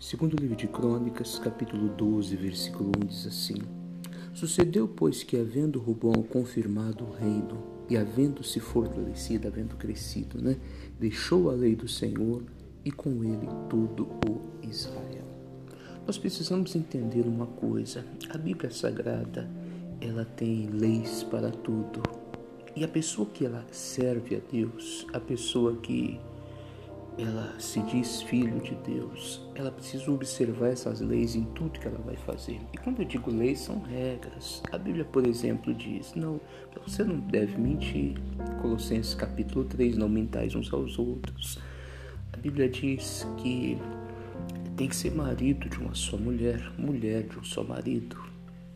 Segundo o livro de Crônicas, capítulo 12, versículo 1 diz assim: Sucedeu, pois, que havendo Robão confirmado o reino e havendo se fortalecido, havendo crescido, né, deixou a lei do Senhor e com ele todo o Israel. Nós precisamos entender uma coisa: a Bíblia Sagrada, ela tem leis para tudo. E a pessoa que ela serve a Deus, a pessoa que ela se diz filho de Deus, ela precisa observar essas leis em tudo que ela vai fazer. E quando eu digo leis, são regras. A Bíblia, por exemplo, diz: não, você não deve mentir. Colossenses capítulo 3, não mentais uns aos outros. A Bíblia diz que tem que ser marido de uma só mulher, mulher de um só marido.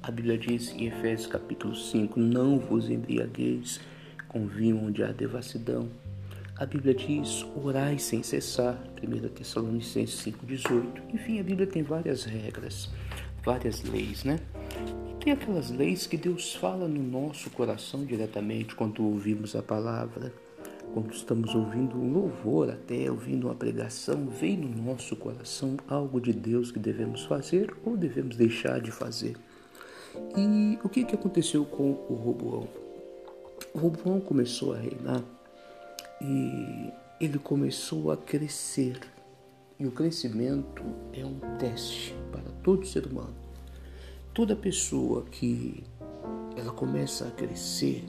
A Bíblia diz em Efésios capítulo 5: não vos embriagueis com vinho onde há devassidão a Bíblia diz: orai sem cessar, 1 Tessalonicenses 5,18. Enfim, a Bíblia tem várias regras, várias leis, né? Tem aquelas leis que Deus fala no nosso coração diretamente quando ouvimos a palavra, quando estamos ouvindo um louvor, até ouvindo uma pregação, vem no nosso coração algo de Deus que devemos fazer ou devemos deixar de fazer. E o que, que aconteceu com o Roboão? O Roboão começou a reinar e ele começou a crescer. E o crescimento é um teste para todo ser humano. Toda pessoa que ela começa a crescer,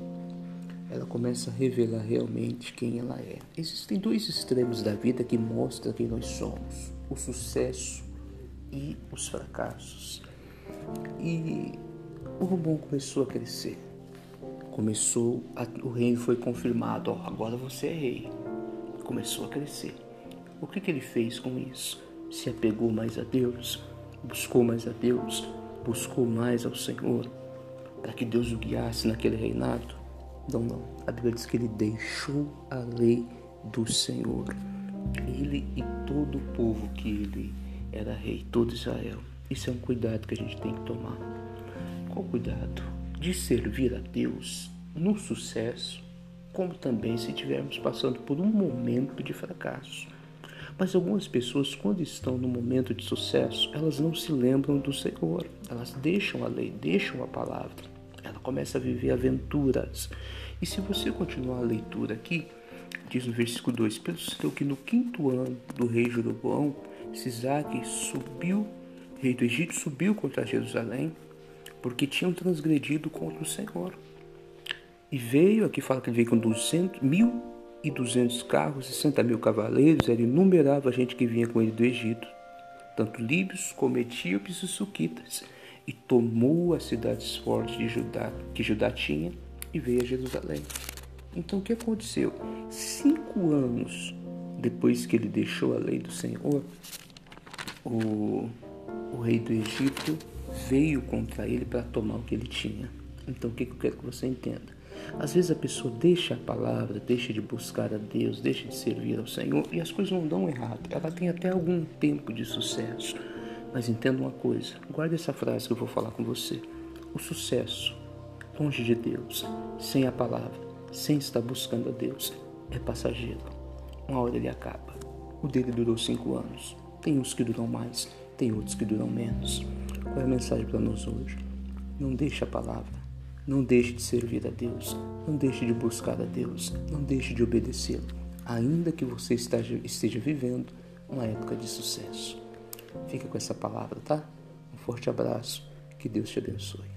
ela começa a revelar realmente quem ela é. Existem dois extremos da vida que mostram quem nós somos: o sucesso e os fracassos. E o Rubão começou a crescer começou, a, o reino foi confirmado, ó, agora você é rei. Começou a crescer. O que, que ele fez com isso? Se apegou mais a Deus, buscou mais a Deus, buscou mais ao Senhor, para que Deus o guiasse naquele reinado? Não, não. A Bíblia diz que ele deixou a lei do Senhor. Ele e todo o povo que ele era rei, todo Israel. Isso é um cuidado que a gente tem que tomar. Qual cuidado? De servir a Deus no sucesso, como também se estivermos passando por um momento de fracasso. Mas algumas pessoas, quando estão no momento de sucesso, elas não se lembram do Senhor, elas deixam a lei, deixam a palavra, ela começa a viver aventuras. E se você continuar a leitura aqui, diz no versículo 2: Percebeu que no quinto ano do rei Jeroboão, Sisaque subiu, rei do Egito, subiu contra Jerusalém porque tinham transgredido contra o Senhor. E veio, aqui fala que ele veio com 200, mil e duzentos carros, 60 mil cavaleiros, ele numerava a gente que vinha com ele do Egito, tanto líbios como etíopes e suquitas, e tomou as cidades fortes de Judá, que Judá tinha, e veio a Jerusalém. Então o que aconteceu? Cinco anos depois que ele deixou a lei do Senhor, o, o rei do Egito veio contra ele para tomar o que ele tinha. Então, o que eu quero que você entenda? Às vezes a pessoa deixa a palavra, deixa de buscar a Deus, deixa de servir ao Senhor e as coisas não dão errado. Ela tem até algum tempo de sucesso. Mas entenda uma coisa, guarde essa frase que eu vou falar com você. O sucesso, longe de Deus, sem a palavra, sem estar buscando a Deus, é passageiro. Uma hora ele acaba. O dele durou cinco anos. Tem uns que duram mais, tem outros que duram menos. Qual é a mensagem para nós hoje? Não deixe a palavra, não deixe de servir a Deus, não deixe de buscar a Deus, não deixe de obedecê-lo, ainda que você esteja vivendo uma época de sucesso. Fica com essa palavra, tá? Um forte abraço, que Deus te abençoe.